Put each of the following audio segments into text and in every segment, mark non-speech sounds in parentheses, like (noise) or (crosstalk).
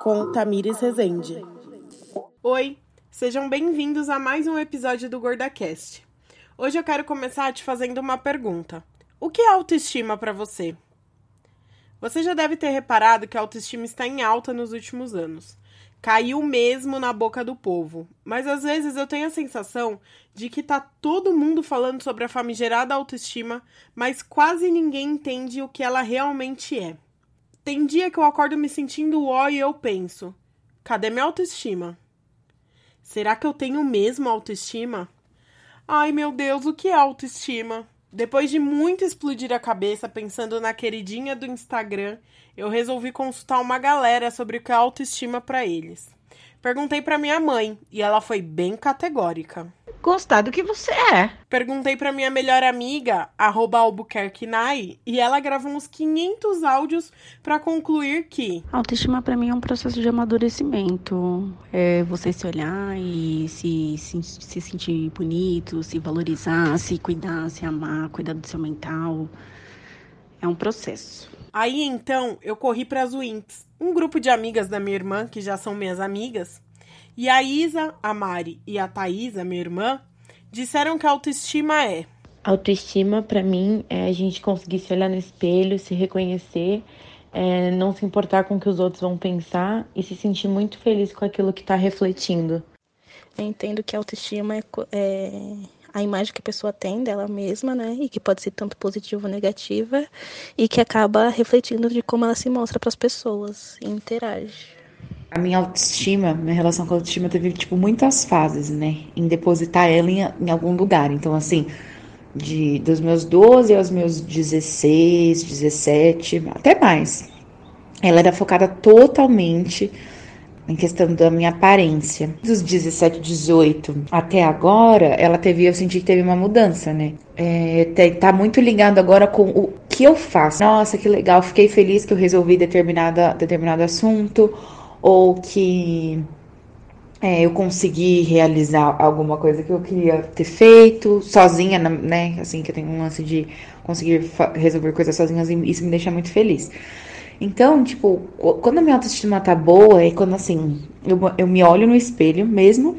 Com Tamires Rezende. Oi, sejam bem-vindos a mais um episódio do GordaCast. Hoje eu quero começar te fazendo uma pergunta. O que é autoestima para você? Você já deve ter reparado que a autoestima está em alta nos últimos anos. Caiu mesmo na boca do povo. Mas às vezes eu tenho a sensação de que tá todo mundo falando sobre a famigerada autoestima, mas quase ninguém entende o que ela realmente é. Tem dia que eu acordo me sentindo ó e eu penso: cadê minha autoestima? Será que eu tenho mesmo autoestima? Ai meu Deus, o que é autoestima? Depois de muito explodir a cabeça pensando na queridinha do Instagram, eu resolvi consultar uma galera sobre o que é autoestima para eles. Perguntei para minha mãe e ela foi bem categórica. Gostar do que você é. Perguntei para minha melhor amiga, arroba Albuquerque Nai, e ela gravou uns 500 áudios para concluir que... Autoestima para mim é um processo de amadurecimento. É você se olhar e se, se, se sentir bonito, se valorizar, se cuidar, se amar, cuidar do seu mental. É um processo. Aí então eu corri para as Winx, um grupo de amigas da minha irmã, que já são minhas amigas, e a Isa, a Mari e a Thaisa, minha irmã, disseram que a autoestima é. Autoestima, para mim, é a gente conseguir se olhar no espelho, se reconhecer, é não se importar com o que os outros vão pensar e se sentir muito feliz com aquilo que está refletindo. Eu entendo que a autoestima é, é a imagem que a pessoa tem dela mesma, né? E que pode ser tanto positiva ou negativa, e que acaba refletindo de como ela se mostra para as pessoas e interage. A minha autoestima, minha relação com a autoestima teve, tipo, muitas fases, né? Em depositar ela em, em algum lugar. Então, assim, de, dos meus 12 aos meus 16, 17, até mais. Ela era focada totalmente em questão da minha aparência. Dos 17, 18 até agora, ela teve, eu senti que teve uma mudança, né? É, tá muito ligado agora com o que eu faço. Nossa, que legal, fiquei feliz que eu resolvi determinada, determinado assunto, ou que é, eu consegui realizar alguma coisa que eu queria ter feito sozinha, né? Assim, que eu tenho um lance de conseguir resolver coisas sozinhas e isso me deixa muito feliz. Então, tipo, quando a minha autoestima tá boa, é quando assim, eu, eu me olho no espelho mesmo.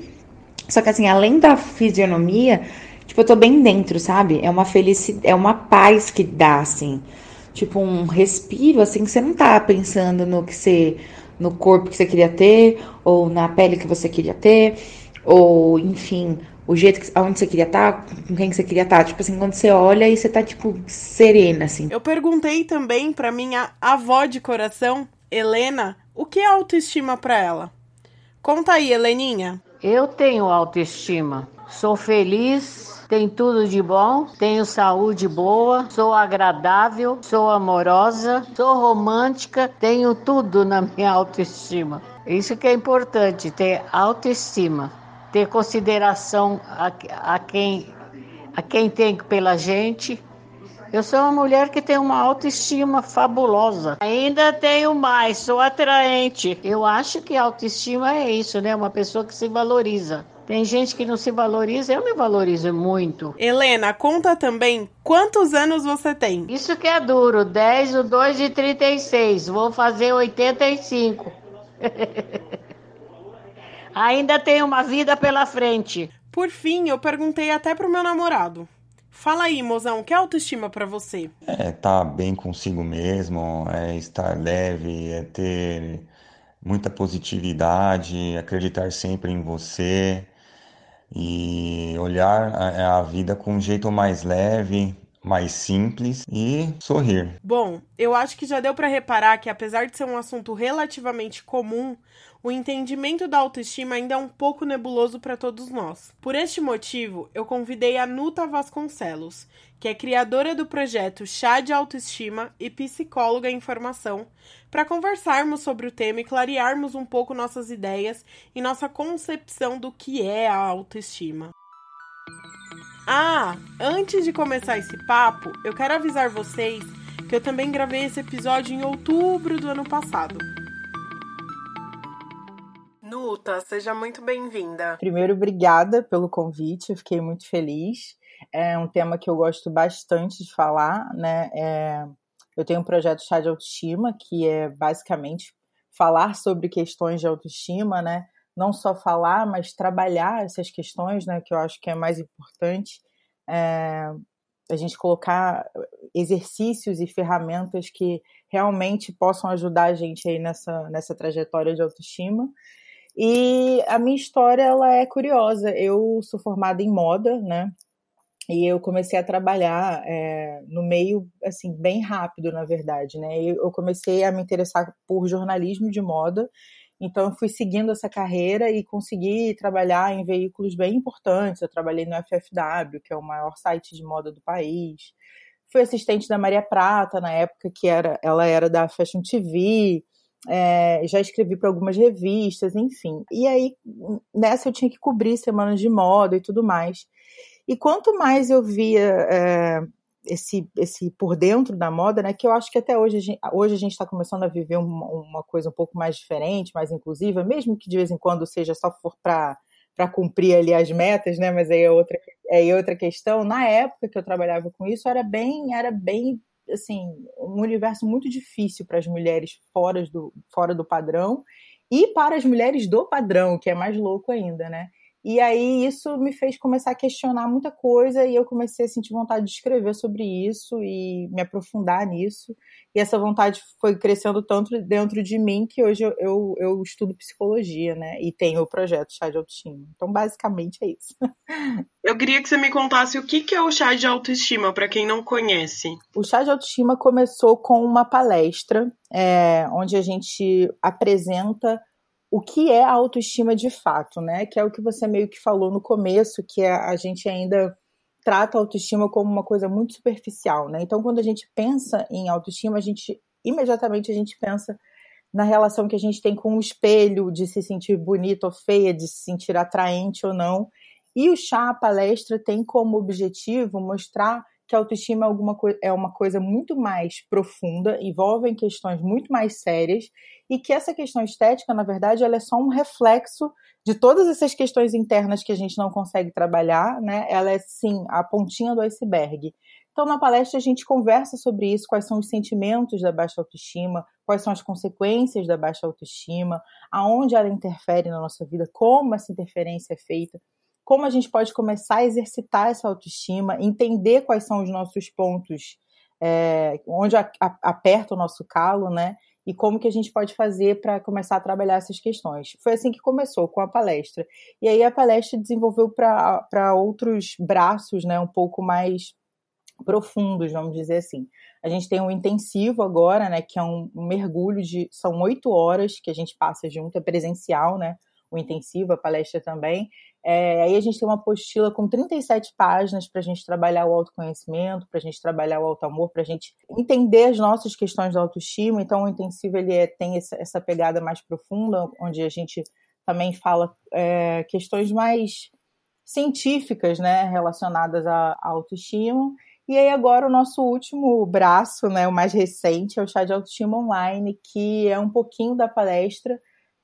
Só que assim, além da fisionomia, tipo, eu tô bem dentro, sabe? É uma felicidade, é uma paz que dá, assim. Tipo, um respiro, assim, que você não tá pensando no que você. no corpo que você queria ter, ou na pele que você queria ter, ou enfim, o jeito que, aonde você queria estar, tá, com quem você queria estar. Tá. Tipo assim, quando você olha e você tá, tipo, serena, assim. Eu perguntei também pra minha avó de coração, Helena, o que é autoestima para ela. Conta aí, Heleninha. Eu tenho autoestima. Sou feliz, tenho tudo de bom, tenho saúde boa, sou agradável, sou amorosa, sou romântica, tenho tudo na minha (laughs) autoestima. Isso que é importante, ter autoestima ter consideração a, a, quem, a quem tem pela gente. Eu sou uma mulher que tem uma autoestima fabulosa. Ainda tenho mais, sou atraente. Eu acho que autoestima é isso, né? Uma pessoa que se valoriza. Tem gente que não se valoriza, eu me valorizo muito. Helena, conta também quantos anos você tem. Isso que é duro, 10, o 2 de 36. Vou fazer 85. (laughs) Ainda tem uma vida pela frente. Por fim, eu perguntei até pro meu namorado. Fala aí, mozão, que é autoestima para você? É estar tá bem consigo mesmo, é estar leve, é ter muita positividade, acreditar sempre em você e olhar a, a vida com um jeito mais leve, mais simples e sorrir. Bom, eu acho que já deu para reparar que apesar de ser um assunto relativamente comum, o entendimento da autoestima ainda é um pouco nebuloso para todos nós. Por este motivo, eu convidei a Nuta Vasconcelos, que é criadora do projeto Chá de Autoestima e psicóloga em formação, para conversarmos sobre o tema e clarearmos um pouco nossas ideias e nossa concepção do que é a autoestima. Ah, antes de começar esse papo, eu quero avisar vocês que eu também gravei esse episódio em outubro do ano passado. Nuta, seja muito bem-vinda. Primeiro, obrigada pelo convite, eu fiquei muito feliz. é um tema que eu gosto bastante de falar, né? É, eu tenho um projeto Chá de Autoestima, que é basicamente falar sobre questões de autoestima, né? Não só falar, mas trabalhar essas questões, né? Que eu acho que é mais importante. É, a gente colocar exercícios e ferramentas que realmente possam ajudar a gente aí nessa, nessa trajetória de autoestima. E a minha história ela é curiosa. Eu sou formada em moda, né? E eu comecei a trabalhar é, no meio, assim, bem rápido, na verdade, né? Eu comecei a me interessar por jornalismo de moda, então eu fui seguindo essa carreira e consegui trabalhar em veículos bem importantes. Eu trabalhei no FFW, que é o maior site de moda do país. Fui assistente da Maria Prata na época que era, ela era da Fashion TV. É, já escrevi para algumas revistas, enfim. E aí nessa eu tinha que cobrir semanas de moda e tudo mais. E quanto mais eu via é, esse, esse por dentro da moda, né, que eu acho que até hoje a gente, hoje a gente está começando a viver uma, uma, coisa um pouco mais diferente, mais inclusiva, mesmo que de vez em quando seja só para para cumprir ali as metas, né? Mas aí é outra, é outra questão. Na época que eu trabalhava com isso, era bem, era bem assim, um universo muito difícil para as mulheres fora do, fora do padrão e para as mulheres do padrão, que é mais louco ainda, né? E aí isso me fez começar a questionar muita coisa e eu comecei a sentir vontade de escrever sobre isso e me aprofundar nisso. E essa vontade foi crescendo tanto dentro de mim que hoje eu, eu, eu estudo psicologia, né? E tenho o projeto Chá de Autoestima. Então, basicamente é isso. (laughs) Eu queria que você me contasse o que, que é o Chá de Autoestima, para quem não conhece. O Chá de Autoestima começou com uma palestra é, onde a gente apresenta o que é a autoestima de fato, né? Que é o que você meio que falou no começo, que é a gente ainda trata a autoestima como uma coisa muito superficial, né? Então, quando a gente pensa em autoestima, a gente imediatamente a gente pensa na relação que a gente tem com o espelho, de se sentir bonita ou feia, de se sentir atraente ou não. E o chá, a palestra, tem como objetivo mostrar que a autoestima é, alguma é uma coisa muito mais profunda, envolve questões muito mais sérias, e que essa questão estética, na verdade, ela é só um reflexo de todas essas questões internas que a gente não consegue trabalhar, né? Ela é, sim, a pontinha do iceberg. Então, na palestra, a gente conversa sobre isso, quais são os sentimentos da baixa autoestima, quais são as consequências da baixa autoestima, aonde ela interfere na nossa vida, como essa interferência é feita como a gente pode começar a exercitar essa autoestima, entender quais são os nossos pontos, é, onde a, a, aperta o nosso calo, né? E como que a gente pode fazer para começar a trabalhar essas questões. Foi assim que começou, com a palestra. E aí a palestra desenvolveu para outros braços, né? Um pouco mais profundos, vamos dizer assim. A gente tem um intensivo agora, né? Que é um, mergulho de. São oito horas que a gente passa junto, é presencial, né? O intensivo, a palestra também. É, aí a gente tem uma apostila com 37 páginas para a gente trabalhar o autoconhecimento, para a gente trabalhar o auto-amor, para a gente entender as nossas questões da autoestima. Então, o intensivo ele é, tem essa, essa, pegada mais profunda, onde a gente também fala é, questões mais científicas, né, relacionadas à, à autoestima. E aí agora o nosso último braço, né, o mais recente, é o chá de autoestima online, que é um pouquinho da palestra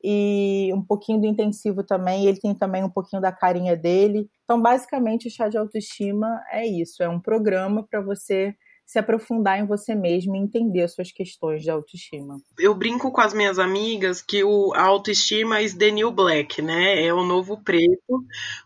e um pouquinho do intensivo também. Ele tem também um pouquinho da carinha dele. Então, basicamente, o chá de autoestima é isso: é um programa para você se aprofundar em você mesmo e entender as suas questões de autoestima. Eu brinco com as minhas amigas que o, a autoestima is the new black, né? É o novo preto,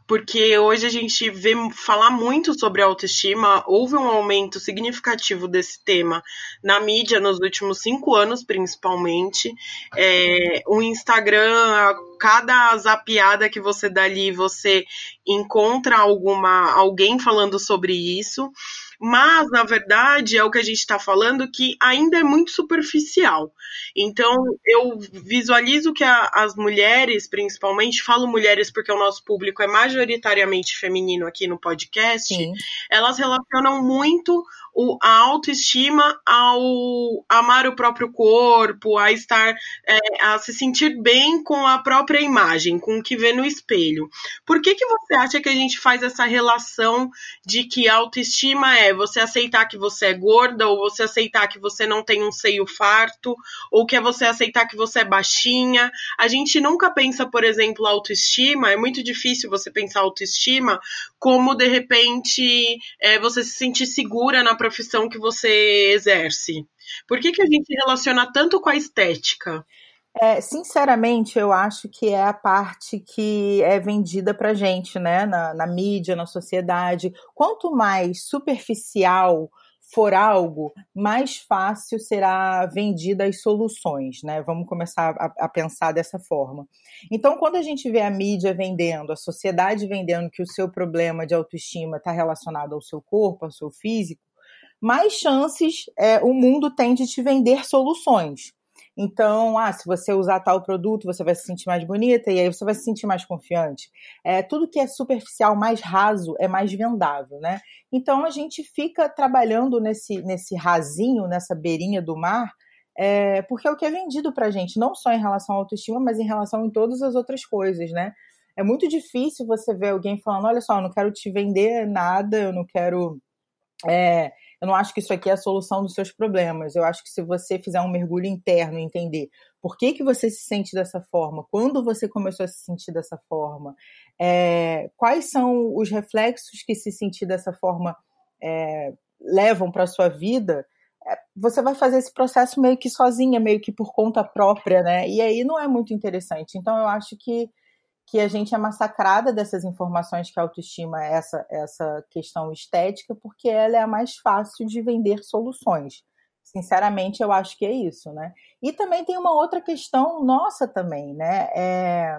porque hoje a gente vê falar muito sobre autoestima, houve um aumento significativo desse tema na mídia nos últimos cinco anos, principalmente. É, o Instagram, cada zapiada que você dá ali, você encontra alguma alguém falando sobre isso. Mas, na verdade, é o que a gente está falando que ainda é muito superficial. Então, eu visualizo que a, as mulheres, principalmente, falo mulheres porque o nosso público é majoritariamente feminino aqui no podcast, Sim. elas relacionam muito o, a autoestima ao amar o próprio corpo, a estar, é, a se sentir bem com a própria imagem, com o que vê no espelho. Por que, que você acha que a gente faz essa relação de que autoestima é é você aceitar que você é gorda, ou você aceitar que você não tem um seio farto, ou que é você aceitar que você é baixinha. A gente nunca pensa, por exemplo, autoestima, é muito difícil você pensar autoestima como de repente é, você se sentir segura na profissão que você exerce. Por que, que a gente relaciona tanto com a estética? É, sinceramente, eu acho que é a parte que é vendida pra gente, né? Na, na mídia, na sociedade. Quanto mais superficial for algo, mais fácil será vendida as soluções, né? Vamos começar a, a, pensar dessa forma. Então, quando a gente vê a mídia vendendo, a sociedade vendendo que o seu problema de autoestima está relacionado ao seu corpo, ao seu físico, mais chances é, o mundo tem de te vender soluções. Então, ah, se você usar tal produto, você vai se sentir mais bonita e aí você vai se sentir mais confiante. É, tudo que é superficial, mais raso, é mais vendável, né? Então a gente fica trabalhando nesse, nesse rasinho, nessa beirinha do mar, é, porque é o que é vendido pra gente, não só em relação à autoestima, mas em relação a todas as outras coisas, né? É muito difícil você ver alguém falando, olha só, eu não quero te vender nada, eu não quero. É, eu não acho que isso aqui é a solução dos seus problemas. Eu acho que se você fizer um mergulho interno entender por que, que você se sente dessa forma, quando você começou a se sentir dessa forma, é, quais são os reflexos que se sentir dessa forma é, levam para a sua vida, é, você vai fazer esse processo meio que sozinha, meio que por conta própria, né? E aí não é muito interessante. Então eu acho que que a gente é massacrada dessas informações que a autoestima é essa, essa questão estética, porque ela é a mais fácil de vender soluções. Sinceramente, eu acho que é isso, né? E também tem uma outra questão nossa também, né? É...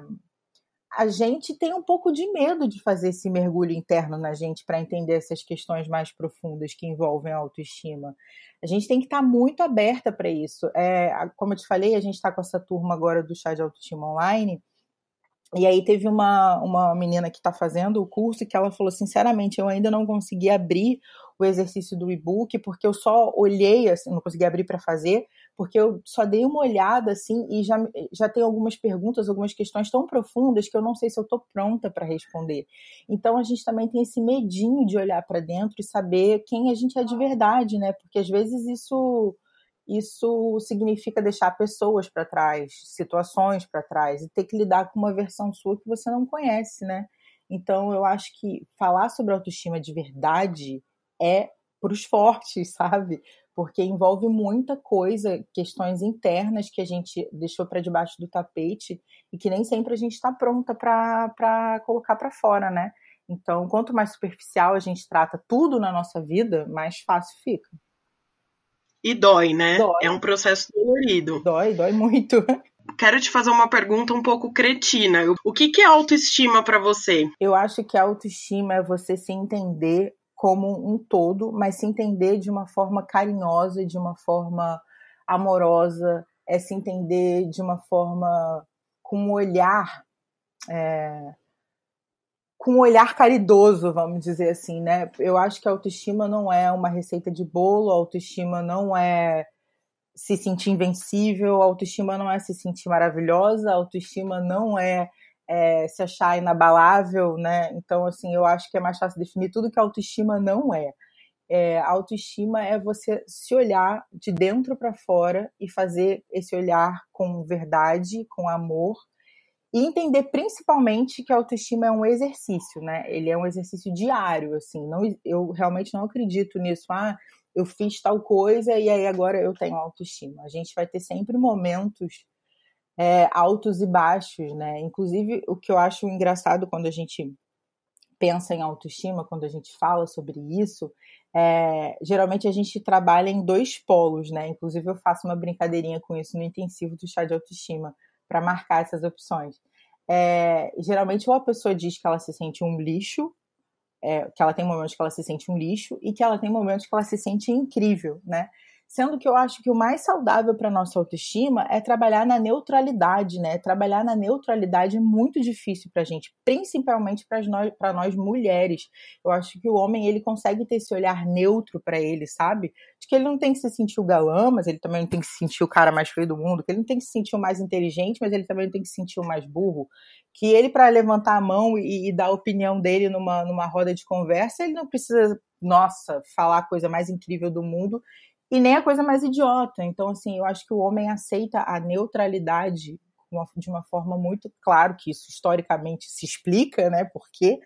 A gente tem um pouco de medo de fazer esse mergulho interno na gente para entender essas questões mais profundas que envolvem a autoestima. A gente tem que estar tá muito aberta para isso. É, como eu te falei, a gente está com essa turma agora do chá de autoestima online e aí teve uma, uma menina que está fazendo o curso que ela falou, sinceramente, eu ainda não consegui abrir o exercício do e-book, porque eu só olhei, assim, não consegui abrir para fazer, porque eu só dei uma olhada, assim, e já, já tem algumas perguntas, algumas questões tão profundas que eu não sei se eu estou pronta para responder. Então a gente também tem esse medinho de olhar para dentro e saber quem a gente é de verdade, né? Porque às vezes isso isso significa deixar pessoas para trás, situações para trás e ter que lidar com uma versão sua que você não conhece, né? Então eu acho que falar sobre autoestima de verdade é para os fortes, (laughs) sabe? Porque envolve muita coisa, questões internas que a gente deixou para debaixo do tapete e que nem sempre a gente está pronta para colocar para fora, né? Então, quanto mais superficial a gente trata tudo na nossa vida, mais fácil fica. E dói, né? Dói. É um processo dolorido. Dói, dói muito. (laughs) Quero te fazer uma pergunta um pouco cretina. O que, que é autoestima para você? Eu acho que a autoestima é você se entender como um todo, mas se entender de uma forma carinhosa, de uma forma amorosa, é se entender de uma forma com um olhar é, com um olhar caridoso, vamos dizer assim, né? Eu acho que a autoestima não é uma receita de bolo, a autoestima não é se sentir invencível, a autoestima não é se sentir maravilhosa, a autoestima não é, é se achar inabalável, né? Então, assim, eu acho que é mais fácil definir tudo que a autoestima não é. é a autoestima é você se olhar de dentro para fora e fazer esse olhar com verdade, com amor e entender principalmente que a autoestima é um exercício, né? Ele é um exercício diário, assim. Não, eu realmente não acredito nisso. Ah, eu fiz tal coisa e aí agora eu tenho autoestima. A gente vai ter sempre momentos é, altos e baixos, né? Inclusive, o que eu acho engraçado quando a gente pensa em autoestima, quando a gente fala sobre isso, é, geralmente a gente trabalha em dois polos, né? Inclusive, eu faço uma brincadeirinha com isso no intensivo do chá de autoestima para marcar essas opções. É, geralmente, ou a pessoa diz que ela se sente um lixo, é, que ela tem momentos que ela se sente um lixo, e que ela tem momentos que ela se sente incrível, né? Sendo que eu acho que o mais saudável para nossa autoestima é trabalhar na neutralidade, né? Trabalhar na neutralidade é muito difícil para a gente, principalmente para nós, nós mulheres. Eu acho que o homem ele consegue ter esse olhar neutro para ele, sabe? De que ele não tem que se sentir o galã, mas ele também não tem que se sentir o cara mais feio do mundo, que ele não tem que se sentir o mais inteligente, mas ele também não tem que se sentir o mais burro. Que ele, para levantar a mão e, e dar a opinião dele numa, numa roda de conversa, ele não precisa, nossa, falar a coisa mais incrível do mundo e nem a coisa mais idiota. Então, assim, eu acho que o homem aceita a neutralidade de uma forma muito claro que isso historicamente se explica, né? Por quê?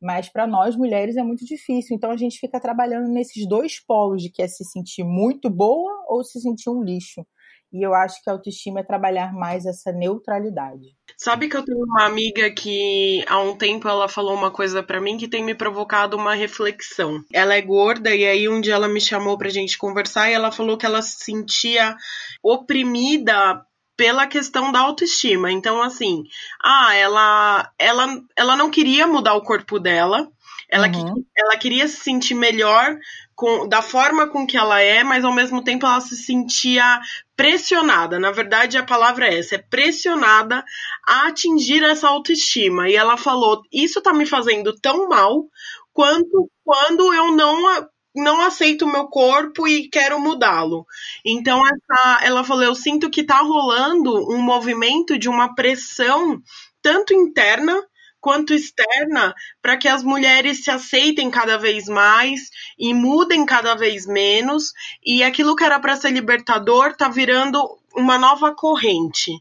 Mas para nós mulheres é muito difícil. Então a gente fica trabalhando nesses dois polos de que é se sentir muito boa ou se sentir um lixo. E eu acho que a autoestima é trabalhar mais essa neutralidade. Sabe que eu tenho uma amiga que há um tempo ela falou uma coisa para mim que tem me provocado uma reflexão. Ela é gorda e aí um dia ela me chamou pra gente conversar e ela falou que ela se sentia oprimida pela questão da autoestima. Então assim, ah, ela ela ela não queria mudar o corpo dela. Ela, uhum. ela queria se sentir melhor com, da forma com que ela é, mas ao mesmo tempo ela se sentia pressionada. Na verdade, a palavra é essa: é pressionada a atingir essa autoestima. E ela falou: Isso tá me fazendo tão mal quanto quando eu não não aceito o meu corpo e quero mudá-lo. Então essa, ela falou, eu sinto que tá rolando um movimento de uma pressão tanto interna quanto externa para que as mulheres se aceitem cada vez mais e mudem cada vez menos. E aquilo que era para ser libertador tá virando uma nova corrente.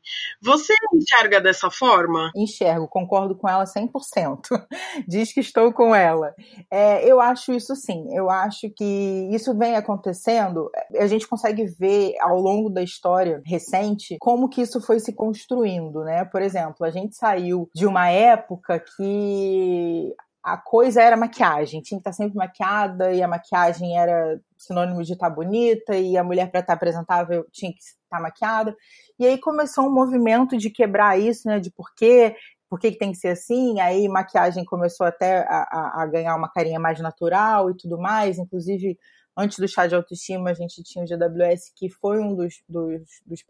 Você enxerga dessa forma? Enxergo, concordo com ela 100%. (laughs) Diz que estou com ela. É, eu acho isso sim. Eu acho que isso vem acontecendo. A gente consegue ver ao longo da história recente como que isso foi se construindo, né? Por exemplo, a gente saiu de uma época que a coisa era maquiagem, tinha que estar sempre maquiada e a maquiagem era sinônimo de estar bonita e a mulher para estar apresentável tinha que estar maquiada. E aí começou um movimento de quebrar isso, né, de por quê, por que, que tem que ser assim, aí maquiagem começou até a, a, a ganhar uma carinha mais natural e tudo mais, inclusive antes do chá de autoestima, a gente tinha o GWS, que foi um dos, dos, dos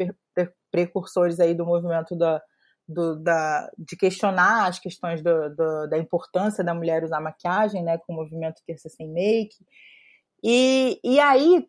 precursores aí do movimento da, do, da, de questionar as questões do, do, da importância da mulher usar maquiagem, né, com o movimento Terça Sem Make. E, e aí,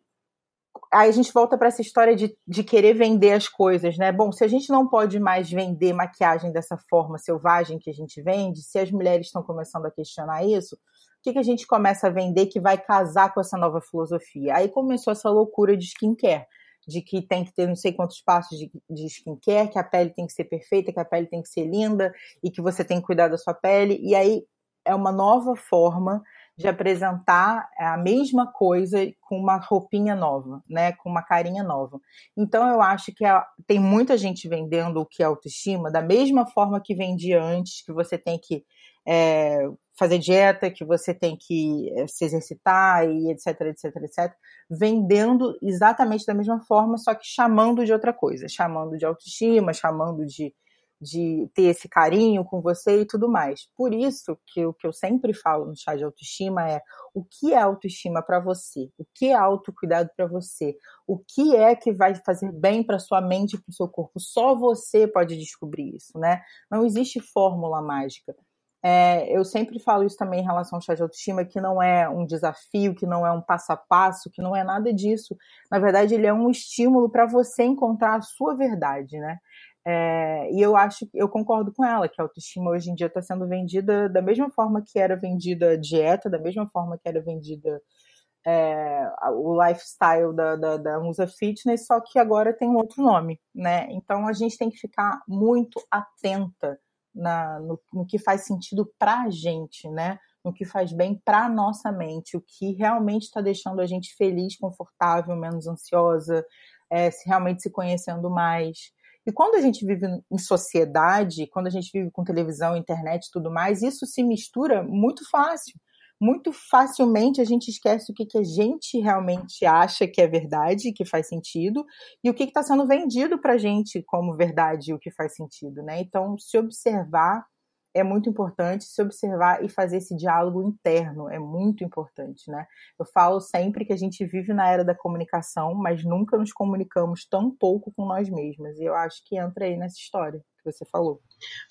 aí a gente volta para essa história de, de querer vender as coisas, né? Bom, se a gente não pode mais vender maquiagem dessa forma selvagem que a gente vende, se as mulheres estão começando a questionar isso, o que, que a gente começa a vender que vai casar com essa nova filosofia? Aí começou essa loucura de skincare de que tem que ter não sei quantos passos de, de skincare, que a pele tem que ser perfeita, que a pele tem que ser linda e que você tem que cuidar da sua pele. E aí é uma nova forma de apresentar a mesma coisa com uma roupinha nova, né, com uma carinha nova. Então eu acho que a, tem muita gente vendendo o que é autoestima da mesma forma que vendia antes, que você tem que é, fazer dieta, que você tem que é, se exercitar e etc, etc, etc, vendendo exatamente da mesma forma, só que chamando de outra coisa, chamando de autoestima, chamando de, de ter esse carinho com você e tudo mais. Por isso que o que eu sempre falo no chá de autoestima é o que é autoestima para você, o que é autocuidado para você, o que é que vai fazer bem para sua mente e para o seu corpo. Só você pode descobrir isso, né? Não existe fórmula mágica. É, eu sempre falo isso também em relação ao chá de autoestima, que não é um desafio, que não é um passo a passo, que não é nada disso. Na verdade, ele é um estímulo para você encontrar a sua verdade, né? É, e eu acho, eu concordo com ela, que a autoestima hoje em dia está sendo vendida da mesma forma que era vendida a dieta, da mesma forma que era vendida é, o lifestyle da, da, da Musa Fitness, só que agora tem um outro nome, né? Então a gente tem que ficar muito atenta na, no, no que faz sentido para a gente, né? No que faz bem para nossa mente, o que realmente está deixando a gente feliz, confortável, menos ansiosa, é, se realmente se conhecendo mais. E quando a gente vive em sociedade, quando a gente vive com televisão, internet e tudo mais, isso se mistura muito fácil muito facilmente a gente esquece o que, que a gente realmente acha que é verdade, que faz sentido, e o que está sendo vendido para a gente como verdade e o que faz sentido, né? Então, se observar é muito importante se observar e fazer esse diálogo interno, é muito importante, né? Eu falo sempre que a gente vive na era da comunicação, mas nunca nos comunicamos tão pouco com nós mesmas, e eu acho que entra aí nessa história que você falou.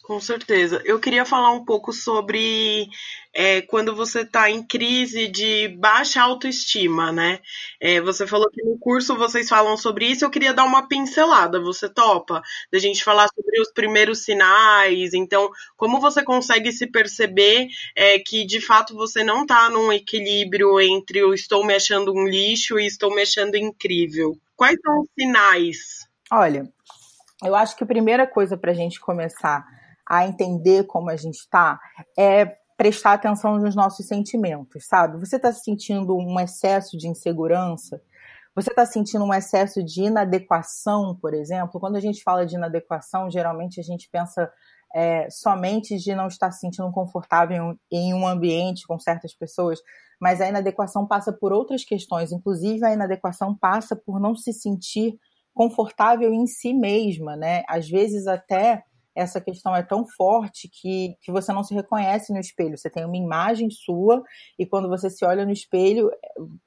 Com certeza. Eu queria falar um pouco sobre é, quando você está em crise de baixa autoestima, né? É, você falou que no curso vocês falam sobre isso, eu queria dar uma pincelada. Você topa? Da gente falar sobre os primeiros sinais, então, como você consegue se perceber é, que de fato você não está num equilíbrio entre o estou me achando um lixo e estou me achando incrível? Quais são os sinais? Olha, eu acho que a primeira coisa para a gente começar a entender como a gente está é prestar atenção nos nossos sentimentos, sabe? Você está sentindo um excesso de insegurança? Você está sentindo um excesso de inadequação, por exemplo? Quando a gente fala de inadequação, geralmente a gente pensa é, somente de não estar se sentindo confortável em um ambiente com certas pessoas, mas a inadequação passa por outras questões, inclusive a inadequação passa por não se sentir confortável em si mesma, né? Às vezes até essa questão é tão forte que, que você não se reconhece no espelho. Você tem uma imagem sua e quando você se olha no espelho,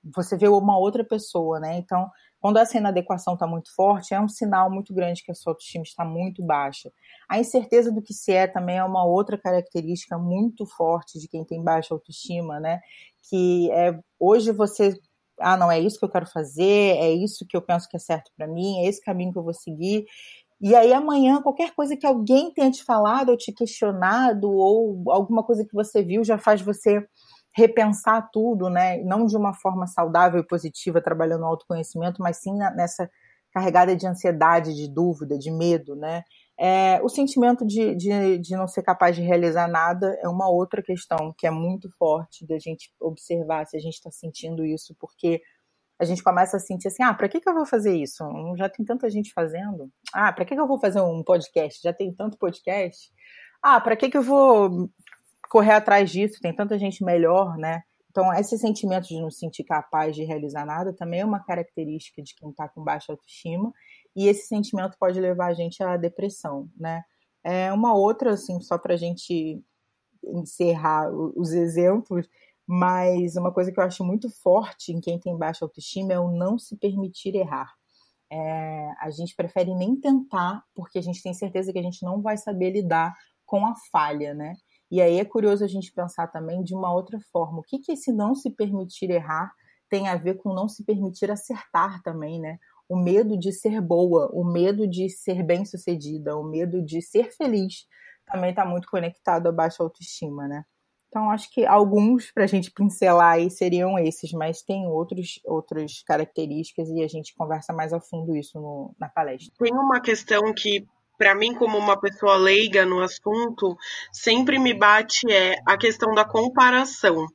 você vê uma outra pessoa, né? Então, quando essa inadequação está muito forte, é um sinal muito grande que a sua autoestima está muito baixa. A incerteza do que se é também é uma outra característica muito forte de quem tem baixa autoestima, né? Que é hoje você ah, não é isso que eu quero fazer, é isso que eu penso que é certo para mim, é esse caminho que eu vou seguir. E aí amanhã, qualquer coisa que alguém tenha te falado ou te questionado, ou alguma coisa que você viu, já faz você repensar tudo, né? Não de uma forma saudável e positiva, trabalhando no autoconhecimento, mas sim nessa carregada de ansiedade, de dúvida, de medo, né? É, o sentimento de, de, de não ser capaz de realizar nada é uma outra questão que é muito forte da gente observar se a gente está sentindo isso, porque a gente começa a sentir assim: ah, para que, que eu vou fazer isso? Já tem tanta gente fazendo. Ah, para que, que eu vou fazer um podcast? Já tem tanto podcast. Ah, para que, que eu vou correr atrás disso? Tem tanta gente melhor, né? Então, esse sentimento de não se sentir capaz de realizar nada também é uma característica de quem está com baixa autoestima e esse sentimento pode levar a gente à depressão, né? É uma outra, assim, só para a gente encerrar os exemplos, mas uma coisa que eu acho muito forte em quem tem baixa autoestima é o não se permitir errar. É, a gente prefere nem tentar, porque a gente tem certeza que a gente não vai saber lidar com a falha, né? E aí é curioso a gente pensar também de uma outra forma. O que, que esse não se permitir errar tem a ver com não se permitir acertar também, né? O medo de ser boa, o medo de ser bem-sucedida, o medo de ser feliz também está muito conectado à baixa autoestima, né? Então, acho que alguns para a gente pincelar aí seriam esses, mas tem outros, outras características e a gente conversa mais a fundo isso no, na palestra. Tem uma questão que, para mim, como uma pessoa leiga no assunto, sempre me bate é a questão da comparação.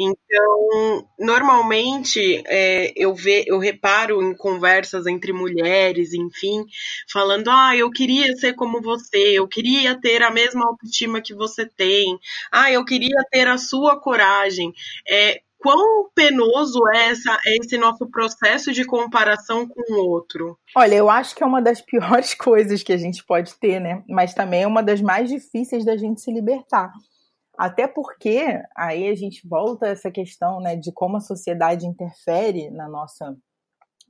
Então, normalmente é, eu, ve, eu reparo em conversas entre mulheres, enfim, falando: ah, eu queria ser como você, eu queria ter a mesma autoestima que você tem, ah, eu queria ter a sua coragem. É, quão penoso é essa, é esse nosso processo de comparação com o outro? Olha, eu acho que é uma das (laughs) piores coisas que a gente pode ter, né? Mas também é uma das mais difíceis da gente se libertar. Até porque aí a gente volta a essa questão né, de como a sociedade interfere na nossa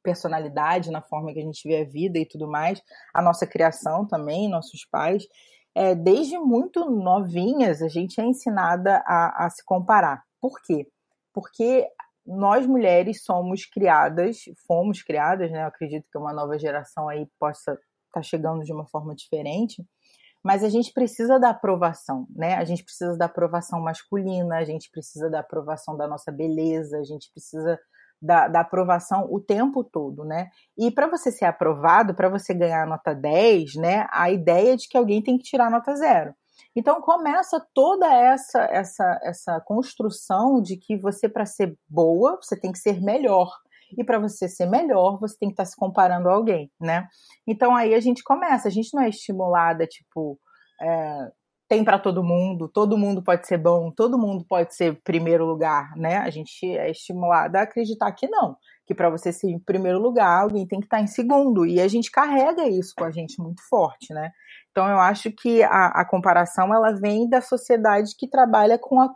personalidade, na forma que a gente vê a vida e tudo mais, a nossa criação também, nossos pais. É, desde muito novinhas, a gente é ensinada a, a se comparar. Por quê? Porque nós mulheres somos criadas, fomos criadas, né? Eu acredito que uma nova geração aí possa estar tá chegando de uma forma diferente, mas a gente precisa da aprovação, né? A gente precisa da aprovação masculina, a gente precisa da aprovação da nossa beleza, a gente precisa da, da aprovação o tempo todo, né? E para você ser aprovado, para você ganhar nota 10, né? A ideia é de que alguém tem que tirar nota zero. Então começa toda essa essa essa construção de que você para ser boa, você tem que ser melhor. E para você ser melhor, você tem que estar tá se comparando a alguém, né? Então aí a gente começa, a gente não é estimulada, tipo, é, tem para todo mundo, todo mundo pode ser bom, todo mundo pode ser primeiro lugar, né? A gente é estimulada a acreditar que não, que para você ser em primeiro lugar, alguém tem que estar tá em segundo, e a gente carrega isso com a gente muito forte, né? Então eu acho que a, a comparação ela vem da sociedade que trabalha com a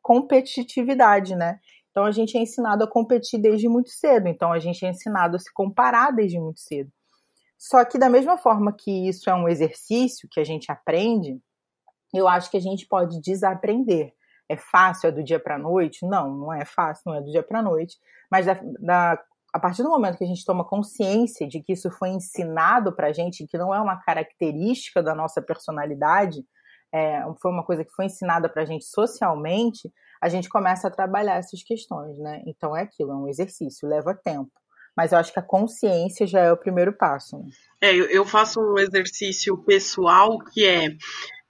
competitividade, né? Então a gente é ensinado a competir desde muito cedo, então a gente é ensinado a se comparar desde muito cedo. Só que da mesma forma que isso é um exercício que a gente aprende, eu acho que a gente pode desaprender. É fácil, é do dia para noite? Não, não é fácil, não é do dia para noite. Mas da, da, a partir do momento que a gente toma consciência de que isso foi ensinado para a gente, que não é uma característica da nossa personalidade, é, foi uma coisa que foi ensinada para a gente socialmente, a gente começa a trabalhar essas questões, né? Então é aquilo, é um exercício, leva tempo. Mas eu acho que a consciência já é o primeiro passo. Né? É, eu faço um exercício pessoal que é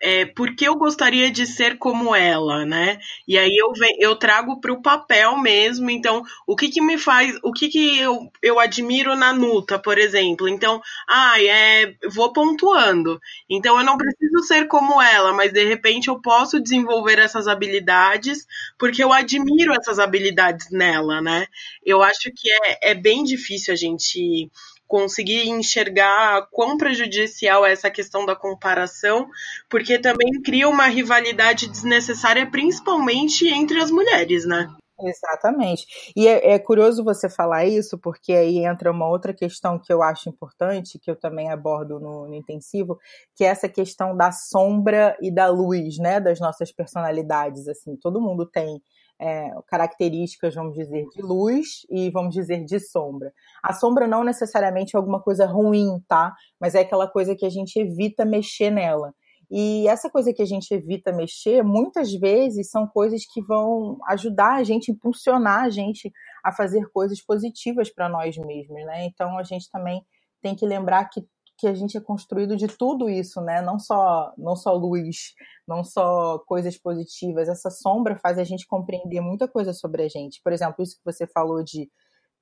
é, porque eu gostaria de ser como ela, né? E aí eu, eu trago para o papel mesmo. Então, o que, que me faz, o que, que eu, eu admiro na Nuta, por exemplo? Então, ah, é, vou pontuando. Então, eu não preciso ser como ela, mas de repente eu posso desenvolver essas habilidades porque eu admiro essas habilidades nela, né? Eu acho que é, é bem difícil a gente conseguir enxergar quão prejudicial é essa questão da comparação, porque também cria uma rivalidade desnecessária, principalmente entre as mulheres, né? Exatamente. E é, é, curioso você falar isso, porque aí entra uma outra questão que eu acho importante, que eu também abordo no, no, intensivo, que é essa questão da sombra e da luz, né, das nossas personalidades. Assim, todo mundo tem é, características, vamos dizer, de luz e vamos dizer de sombra. A sombra não necessariamente é alguma coisa ruim, tá? Mas é aquela coisa que a gente evita mexer nela. E essa coisa que a gente evita mexer, muitas vezes são coisas que vão ajudar a gente, impulsionar a gente a fazer coisas positivas para nós mesmos, né? Então a gente também tem que lembrar que que a gente é construído de tudo isso, né? Não só, não só luz, não só coisas positivas. Essa sombra faz a gente compreender muita coisa sobre a gente. Por exemplo, isso que você falou de,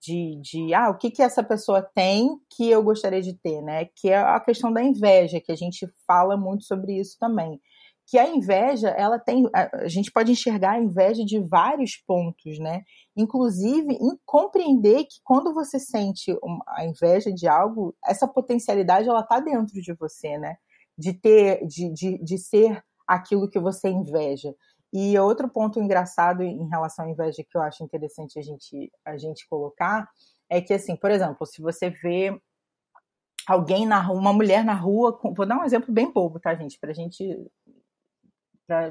de, de ah, o que, que essa pessoa tem que eu gostaria de ter, né? Que é a questão da inveja, que a gente fala muito sobre isso também que a inveja, ela tem, a gente pode enxergar a inveja de vários pontos, né? Inclusive em compreender que quando você sente a inveja de algo, essa potencialidade ela tá dentro de você, né? De ter, de, de, de ser aquilo que você inveja. E outro ponto engraçado em relação à inveja que eu acho interessante a gente, a gente colocar é que, assim, por exemplo, se você vê alguém na rua, uma mulher na rua, vou dar um exemplo bem bobo, tá, gente? Pra gente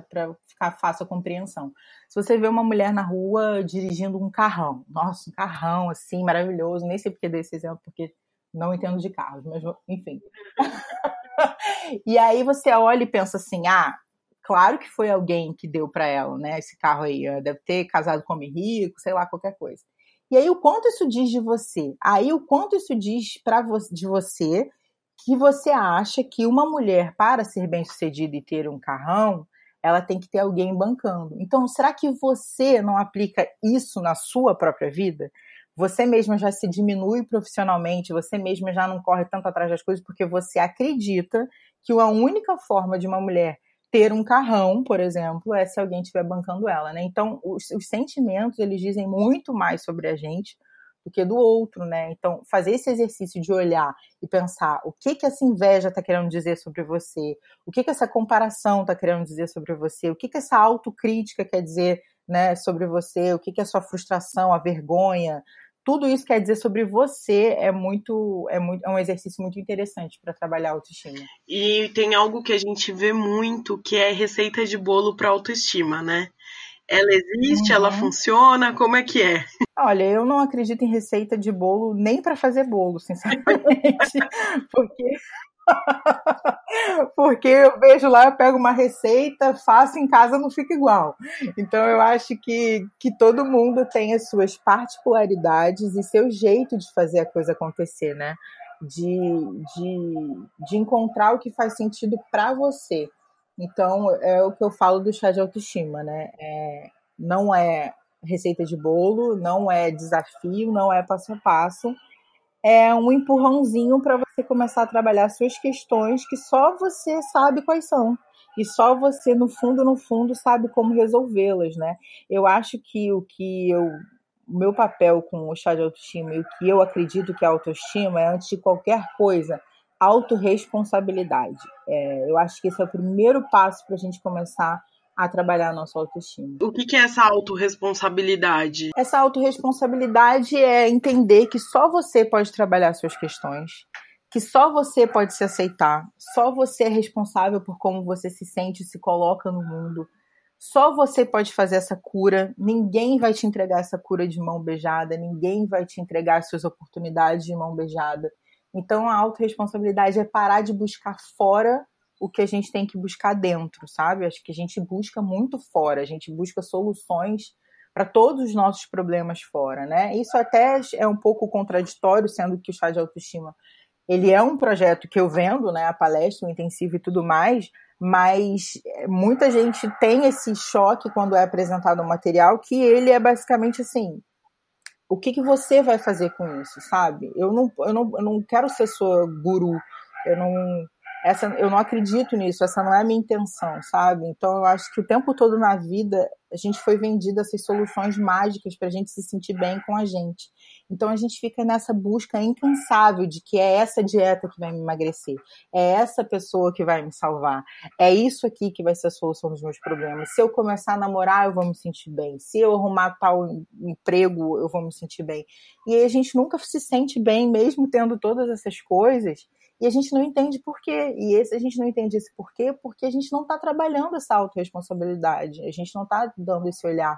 para ficar fácil a compreensão. Se você vê uma mulher na rua dirigindo um carrão, nossa, um carrão assim, maravilhoso, nem sei porque dei esse exemplo, porque não entendo de carros, mas enfim. (laughs) e aí você olha e pensa assim: ah, claro que foi alguém que deu para ela, né, esse carro aí, deve ter casado com homem rico, sei lá, qualquer coisa. E aí o quanto isso diz de você? Aí o quanto isso diz para de você que você acha que uma mulher para ser bem-sucedida e ter um carrão, ela tem que ter alguém bancando. Então, será que você não aplica isso na sua própria vida? Você mesma já se diminui profissionalmente, você mesma já não corre tanto atrás das coisas porque você acredita que a única forma de uma mulher ter um carrão, por exemplo, é se alguém estiver bancando ela, né? Então, os, os sentimentos, eles dizem muito mais sobre a gente do que do outro, né? Então, fazer esse exercício de olhar e pensar o que que essa inveja está querendo dizer sobre você, o que que essa comparação está querendo dizer sobre você, o que que essa autocrítica quer dizer, né, sobre você, o que que a sua frustração, a vergonha, tudo isso quer dizer sobre você é muito é, muito, é um exercício muito interessante para trabalhar autoestima. E tem algo que a gente vê muito que é receita de bolo para autoestima, né? Ela existe, uhum. ela funciona, como é que é? Olha, eu não acredito em receita de bolo nem para fazer bolo, sinceramente, (laughs) porque (laughs) porque eu vejo lá, eu pego uma receita, faço em casa, não fica igual. Então eu acho que, que todo mundo tem as suas particularidades e seu jeito de fazer a coisa acontecer, né? De, de, de encontrar o que faz sentido para você. Então, é o que eu falo do chá de autoestima, né? É, não é receita de bolo, não é desafio, não é passo a passo. É um empurrãozinho para você começar a trabalhar suas questões que só você sabe quais são. e só você, no fundo, no fundo, sabe como resolvê-las, né? Eu acho que o que eu. O meu papel com o chá de autoestima e o que eu acredito que é autoestima é, antes de qualquer coisa, autorresponsabilidade. É, eu acho que esse é o primeiro passo para a gente começar a trabalhar a nossa autoestima. O que, que é essa autorresponsabilidade? Essa autorresponsabilidade é entender que só você pode trabalhar suas questões, que só você pode se aceitar, só você é responsável por como você se sente e se coloca no mundo. Só você pode fazer essa cura, ninguém vai te entregar essa cura de mão beijada, ninguém vai te entregar suas oportunidades de mão beijada. Então a autorresponsabilidade é parar de buscar fora o que a gente tem que buscar dentro, sabe? Acho que a gente busca muito fora, a gente busca soluções para todos os nossos problemas fora, né? Isso até é um pouco contraditório, sendo que o chá de autoestima ele é um projeto que eu vendo, né, a palestra, o intensivo e tudo mais, mas muita gente tem esse choque quando é apresentado o material que ele é basicamente assim, o que, que você vai fazer com isso, sabe? Eu não, eu não, eu não quero ser sua guru, eu não essa eu não acredito nisso, essa não é a minha intenção, sabe? Então eu acho que o tempo todo na vida a gente foi vendido essas soluções mágicas para a gente se sentir bem com a gente. Então a gente fica nessa busca incansável de que é essa dieta que vai me emagrecer, é essa pessoa que vai me salvar, é isso aqui que vai ser a solução dos meus problemas. Se eu começar a namorar, eu vou me sentir bem. Se eu arrumar tal emprego, eu vou me sentir bem. E aí a gente nunca se sente bem, mesmo tendo todas essas coisas e a gente não entende por quê. E esse, a gente não entende esse porquê porque a gente não está trabalhando essa autorresponsabilidade. A gente não está dando esse olhar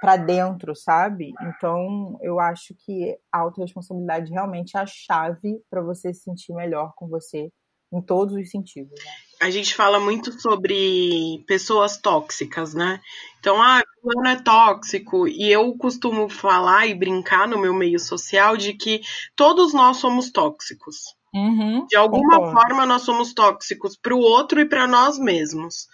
para dentro, sabe? Então, eu acho que a autorresponsabilidade realmente é a chave para você se sentir melhor com você em todos os sentidos. Né? A gente fala muito sobre pessoas tóxicas, né? Então, ah, fulano é tóxico. E eu costumo falar e brincar no meu meio social de que todos nós somos tóxicos. Uhum, de alguma concordo. forma, nós somos tóxicos para o outro e para nós mesmos.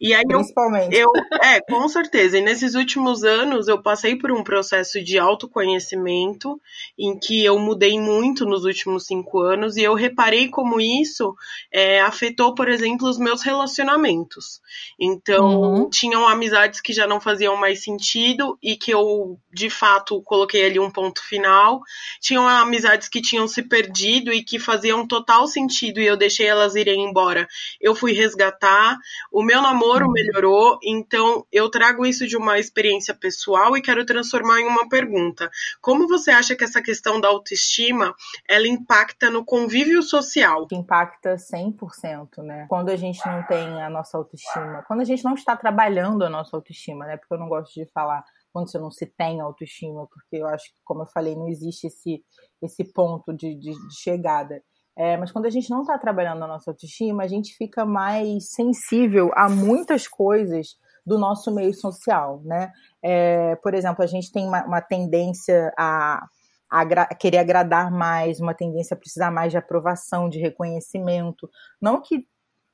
E aí Principalmente. Eu, eu, é, com certeza. E nesses últimos anos eu passei por um processo de autoconhecimento em que eu mudei muito nos últimos cinco anos e eu reparei como isso é, afetou, por exemplo, os meus relacionamentos. Então, uhum. tinham amizades que já não faziam mais sentido e que eu, de fato, coloquei ali um ponto final. Tinham amizades que tinham se perdido e que faziam total sentido e eu deixei elas irem embora. Eu fui resgatar. O meu namoro namoro melhorou, então eu trago isso de uma experiência pessoal e quero transformar em uma pergunta. Como você acha que essa questão da autoestima, ela impacta no convívio social? Impacta 100%, né? Quando a gente não tem a nossa autoestima, quando a gente não está trabalhando a nossa autoestima, né? Porque eu não gosto de falar quando você não se tem autoestima, porque eu acho que, como eu falei, não existe esse, esse ponto de, de, de chegada. É, mas quando a gente não está trabalhando a nossa autoestima, a gente fica mais sensível a muitas coisas do nosso meio social, né? É, por exemplo, a gente tem uma, uma tendência a, a, querer agradar mais, uma tendência a precisar mais de aprovação, de reconhecimento. Não que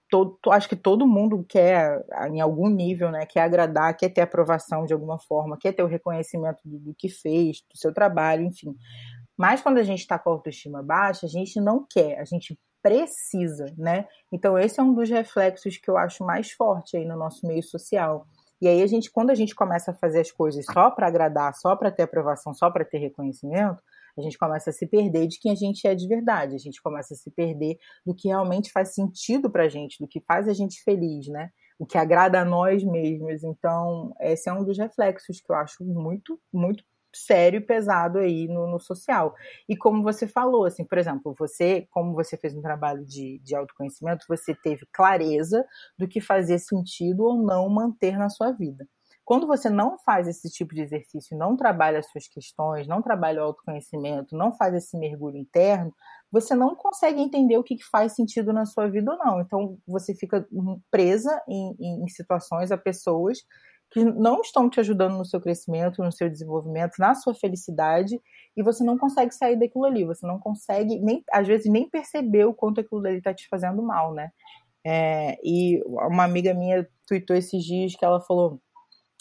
todo, acho que todo mundo quer, em algum nível, né, quer agradar, quer ter aprovação de alguma forma, quer ter o reconhecimento do, do que fez, do seu trabalho, enfim. Mas quando a gente está com a autoestima baixa, a gente não quer, a gente precisa, né? Então esse é um dos reflexos que eu acho mais forte aí no nosso meio social. E aí a gente, quando a gente começa a fazer as coisas só para agradar, só para ter aprovação, só para ter reconhecimento, a gente começa a se perder de quem a gente é de verdade. A gente começa a se perder do que realmente faz sentido para a gente, do que faz a gente feliz, né? O que agrada a nós mesmos. Então, esse é um dos reflexos que eu acho muito, muito sério e pesado aí no, no, social. E como você falou, assim, por exemplo, você, como você fez um trabalho de, de autoconhecimento, você teve clareza do que fazia sentido ou não manter na sua vida. Quando você não faz esse tipo de exercício, não trabalha as suas questões, não trabalha o autoconhecimento, não faz esse mergulho interno, você não consegue entender o que faz sentido na sua vida ou não. Então, você fica presa em, em situações, a pessoas que não estão te ajudando no seu crescimento, no seu desenvolvimento, na sua felicidade, e você não consegue sair daquilo ali, você não consegue, nem, às vezes, nem perceber o quanto aquilo ali está te fazendo mal, né? É, e uma amiga minha tweetou esses dias que ela falou: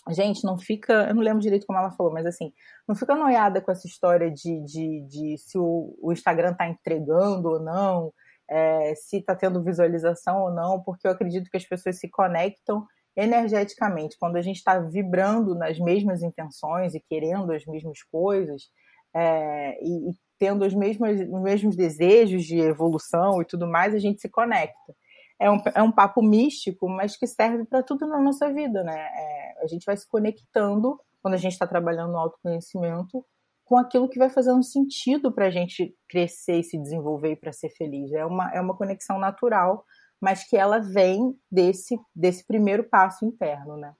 Gente, não fica. Eu não lembro direito como ela falou, mas assim, não fica noiada com essa história de, de, de se o, o Instagram tá entregando ou não. é, se está tendo visualização ou não, porque eu acredito que as pessoas se conectam energeticamente. Quando a gente está vibrando nas mesmas intenções e querendo as mesmas coisas, é, e, e, tendo os mesmos, os mesmos desejos de evolução e tudo mais, a gente se conecta. É um, é um papo místico, mas que serve para tudo na nossa vida, né? É, a gente vai se conectando quando a gente está trabalhando no autoconhecimento com aquilo que vai fazendo sentido para a gente crescer e se desenvolver para ser feliz. É uma, é uma conexão natural, mas que ela vem desse, desse primeiro passo interno, né?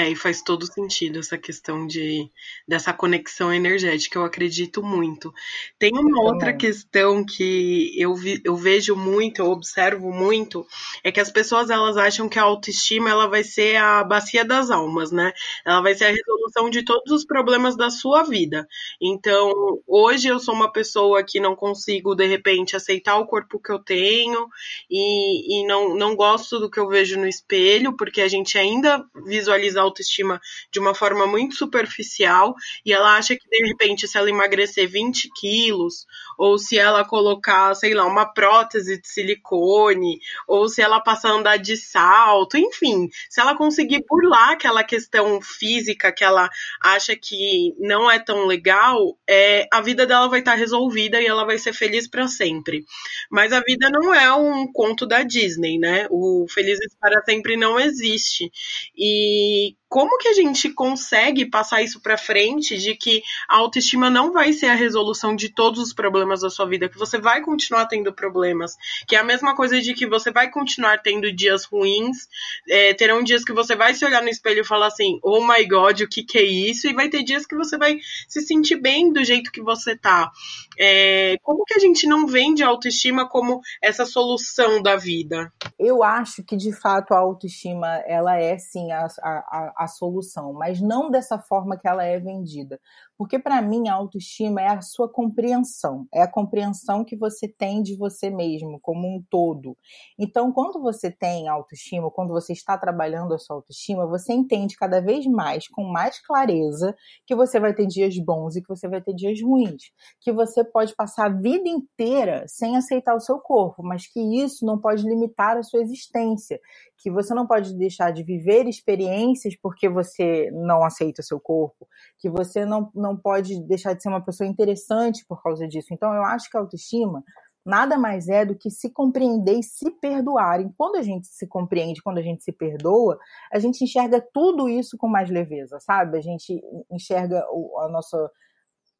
É, e faz todo sentido essa questão de dessa conexão energética, eu acredito muito. Tem uma outra questão que eu, vi, eu vejo muito, eu observo muito, é que as pessoas elas acham que a autoestima ela vai ser a bacia das almas, né? Ela vai ser a resolução de todos os problemas da sua vida. Então, hoje eu sou uma pessoa que não consigo, de repente, aceitar o corpo que eu tenho e, e não, não gosto do que eu vejo no espelho, porque a gente ainda visualiza autoestima de uma forma muito superficial e ela acha que de repente se ela emagrecer 20 quilos ou se ela colocar, sei lá, uma prótese de silicone ou se ela passar a andar de salto, enfim, se ela conseguir burlar aquela questão física que ela acha que não é tão legal, é, a vida dela vai estar resolvida e ela vai ser feliz para sempre. Mas a vida não é um conto da Disney, né? O Felizes para Sempre não existe. E como que a gente consegue passar isso para frente de que a autoestima não vai ser a resolução de todos os problemas da sua vida, que você vai continuar tendo problemas, que é a mesma coisa de que você vai continuar tendo dias ruins, é, terão dias que você vai se olhar no espelho e falar assim, oh my god, o que que é isso? E vai ter dias que você vai se sentir bem do jeito que você tá. É, como que a gente não vende a autoestima como essa solução da vida? Eu acho que de fato a autoestima ela é sim a, a, a solução, mas não dessa forma que ela é vendida. Porque para mim a autoestima é a sua compreensão, é a compreensão que você tem de você mesmo como um todo. Então, quando você tem autoestima, quando você está trabalhando a sua autoestima, você entende cada vez mais, com mais clareza, que você vai ter dias bons e que você vai ter dias ruins, que você pode passar a vida inteira sem aceitar o seu corpo, mas que isso não pode limitar a sua existência, que você não pode deixar de viver experiências porque você não aceita o seu corpo, que você não, não pode deixar de ser uma pessoa interessante por causa disso. Então, eu acho que a autoestima nada mais é do que se compreender e se perdoar. E quando a gente se compreende, quando a gente se perdoa, a gente enxerga tudo isso com mais leveza, sabe? A gente enxerga a nossa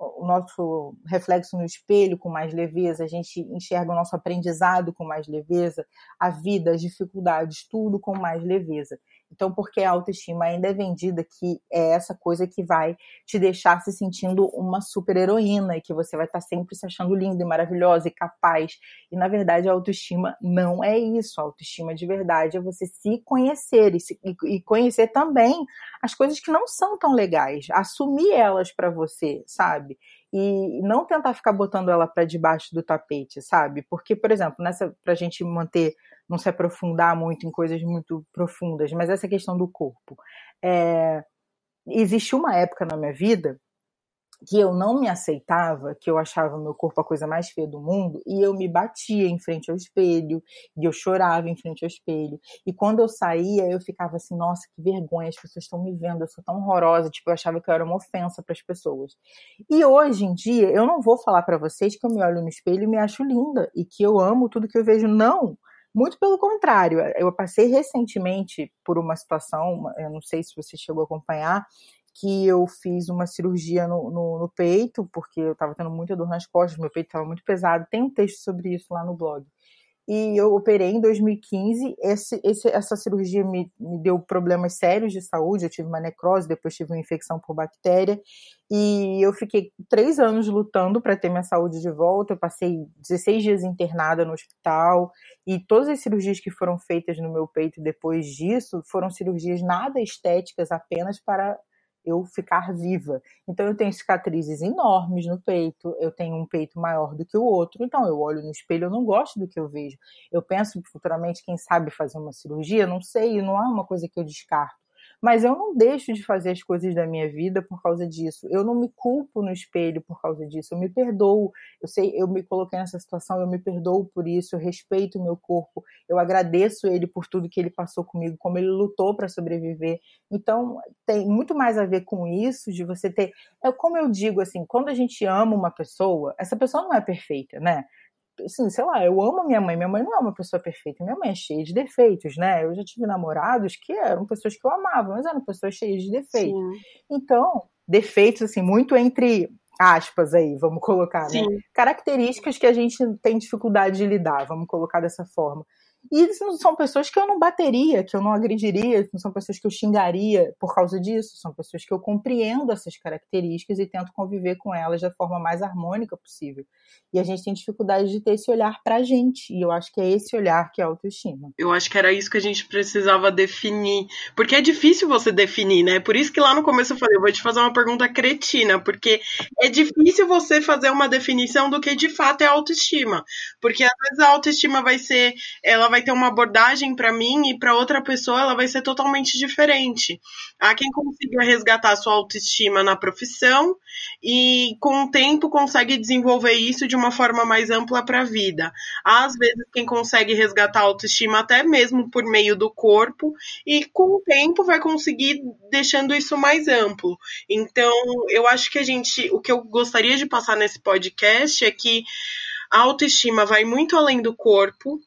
o nosso reflexo no espelho com mais leveza, a gente enxerga o nosso aprendizado com mais leveza, a vida, as dificuldades, tudo com mais leveza. Então, porque a autoestima ainda é vendida que é essa coisa que vai te deixar se sentindo uma super heroína e que você vai estar sempre se achando linda e maravilhosa e capaz. E na verdade, a autoestima não é isso. A autoestima de verdade é você se conhecer e, se, e conhecer também as coisas que não são tão legais, assumir elas para você, sabe? E não tentar ficar botando ela para debaixo do tapete, sabe? Porque, por exemplo, nessa pra gente manter não se aprofundar muito em coisas muito profundas, mas essa questão do corpo. É, uma época na minha vida que eu não me aceitava, que eu achava meu corpo a coisa mais feia do mundo, e eu me batia em frente ao espelho, e eu chorava em frente ao espelho. E quando eu saía, eu ficava assim, nossa, que vergonha, as pessoas estão me vendo, eu sou tão horrorosa, tipo, eu achava que eu era uma ofensa para as pessoas. E hoje em dia, eu não vou falar para vocês que eu me olho no espelho e me acho linda, e que eu amo tudo que eu vejo, não. Muito pelo contrário, eu passei recentemente por uma situação, eu não sei se você chegou a acompanhar, que eu fiz uma cirurgia no, no, no peito, porque eu estava tendo muita dor nas costas, meu peito estava muito pesado. Tem um texto sobre isso lá no blog e eu operei em 2015. Esse, esse, essa cirurgia me, me deu problemas sérios de saúde. Eu tive uma necrose, depois tive uma infecção por bactéria. E eu fiquei três anos lutando para ter minha saúde de volta. Eu passei 16 dias internada no hospital. E todas as cirurgias que foram feitas no meu peito depois disso foram cirurgias nada estéticas, apenas para eu ficar viva. Então eu tenho cicatrizes enormes no peito, eu tenho um peito maior do que o outro, então eu olho no espelho, eu não gosto do que eu vejo. Eu penso futuramente, quem sabe fazer uma cirurgia, não sei, não é uma coisa que eu descarto. Mas eu não deixo de fazer as coisas da minha vida por causa disso. Eu não me culpo no espelho por causa disso. Eu me perdoo. Eu sei, eu me coloquei nessa situação, eu me perdoo por isso, eu respeito o meu corpo, eu agradeço ele por tudo que ele passou comigo, como ele lutou para sobreviver. Então, tem muito mais a ver com isso de você ter, é como eu digo assim, quando a gente ama uma pessoa, essa pessoa não é perfeita, né? Assim, sei lá, eu amo minha mãe. Minha mãe não é uma pessoa perfeita. Minha mãe é cheia de defeitos, né? Eu já tive namorados que eram pessoas que eu amava, mas eram pessoas cheias de defeitos. Sim. Então, defeitos, assim, muito entre aspas aí, vamos colocar, né? Características que a gente tem dificuldade de lidar, vamos colocar dessa forma. E são pessoas que eu não bateria, que eu não agrediria, não são pessoas que eu xingaria por causa disso, são pessoas que eu compreendo essas características e tento conviver com elas da forma mais harmônica possível. E a gente tem dificuldade de ter esse olhar pra gente, e eu acho que é esse olhar que é a autoestima. Eu acho que era isso que a gente precisava definir, porque é difícil você definir, né? Por isso que lá no começo eu falei, eu vou te fazer uma pergunta cretina, porque é difícil você fazer uma definição do que de fato é autoestima, porque às vezes a autoestima vai ser, ela vai ter uma abordagem para mim e para outra pessoa ela vai ser totalmente diferente. Há quem consiga resgatar sua autoestima na profissão e com o tempo consegue desenvolver isso de uma forma mais ampla para a vida. Às vezes quem consegue resgatar a autoestima até mesmo por meio do corpo e com o tempo vai conseguir deixando isso mais amplo. Então, eu acho que a gente, o que eu gostaria de passar nesse podcast é que a autoestima vai muito além do corpo,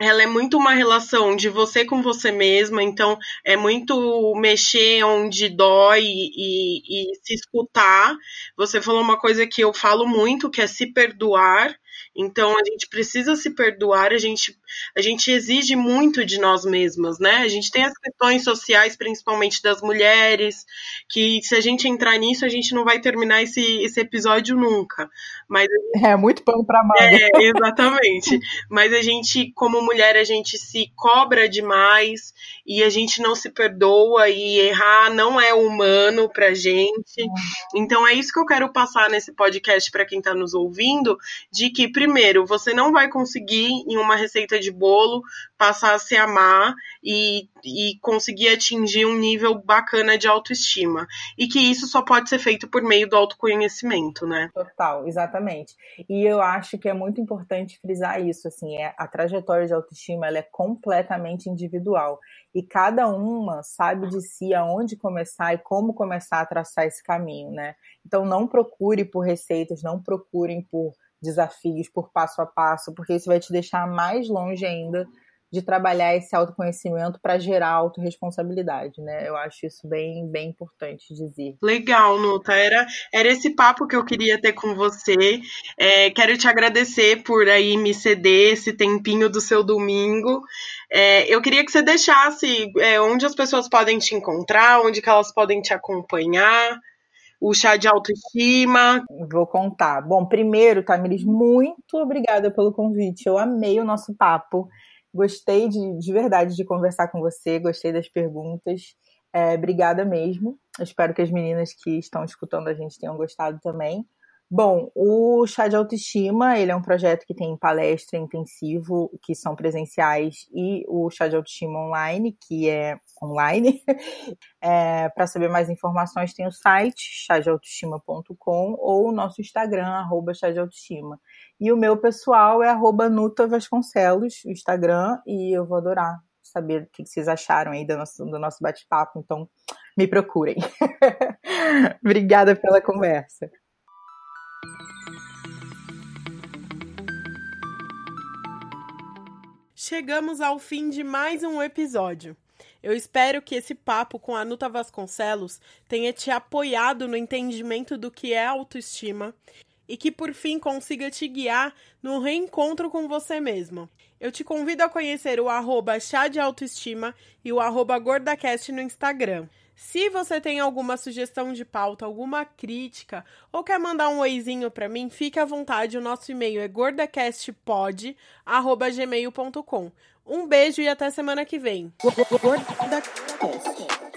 ela é muito uma relação de você com você mesma, então é muito mexer onde dói e, e, se escutar. Você falou uma coisa que eu falo muito, que é se perdoar. Então a gente precisa se perdoar, a gente, a gente exige muito de nós mesmas, né? A gente tem as questões sociais, principalmente das mulheres, que se a gente entrar nisso, a gente não vai terminar esse, esse episódio nunca. Mas É muito pano para manga. É, (laughs) exatamente. Mas a gente, como mulher, a gente se cobra demais e a gente não se perdoa e errar não é humano pra gente. Uhum. Então é isso que eu quero passar nesse podcast para quem tá nos ouvindo, de que primeiro, você não vai conseguir em uma receita de bolo passar a se amar e, e conseguir atingir um nível bacana de autoestima. E que isso só pode ser feito por meio do autoconhecimento, né? Total, exatamente. E eu acho que é muito importante frisar isso, assim, é, a trajetória de autoestima ela é completamente individual. E cada uma sabe de si aonde começar e como começar a traçar esse caminho, né? Então não procure por receitas, não procurem por desafios, por passo a passo, porque isso vai te deixar mais longe ainda de trabalhar esse autoconhecimento para gerar autorresponsabilidade, né? Eu acho isso bem, bem importante dizer. Legal, Nuta. Era, era esse papo que eu queria ter com você. É, quero te agradecer por aí me ceder esse tempinho do seu domingo. É, eu queria que você deixasse é, onde as pessoas podem te encontrar, onde que elas podem te acompanhar o chá de autoestima. Vou contar. Bom, primeiro, Tamiris, muito obrigada pelo convite. Eu amei o nosso papo. Gostei de, de verdade de conversar com você, gostei das perguntas. É, obrigada mesmo. espero que as meninas que estão escutando a gente tenham gostado também. Bom, o Chá de Autoestima, ele é um projeto que tem palestra intensivo, que são presenciais, e o Chá de Autoestima online, que é online. (laughs) É, Para saber mais informações, tem o site chadeautoestima.com ou o nosso Instagram, arroba Chá de Autoestima. E o meu pessoal é arroba Nuta Vasconcelos, o Instagram, e eu vou adorar saber o que vocês acharam aí do nosso, do nosso bate-papo, então me procurem. (laughs) Obrigada pela conversa. Chegamos ao fim de mais um episódio. Eu espero que esse papo com a Nuta Vasconcelos tenha te apoiado no entendimento do que é autoestima e que por fim consiga te guiar no reencontro com você mesmo. Eu te convido a conhecer o arroba chá de autoestima e o arroba gordacast no Instagram. Se você tem alguma sugestão de pauta, alguma crítica ou quer mandar um oizinho para mim, fique à vontade. O nosso e-mail é gordacastpod@gmail.com. Um beijo e até semana que vem. Gordacast.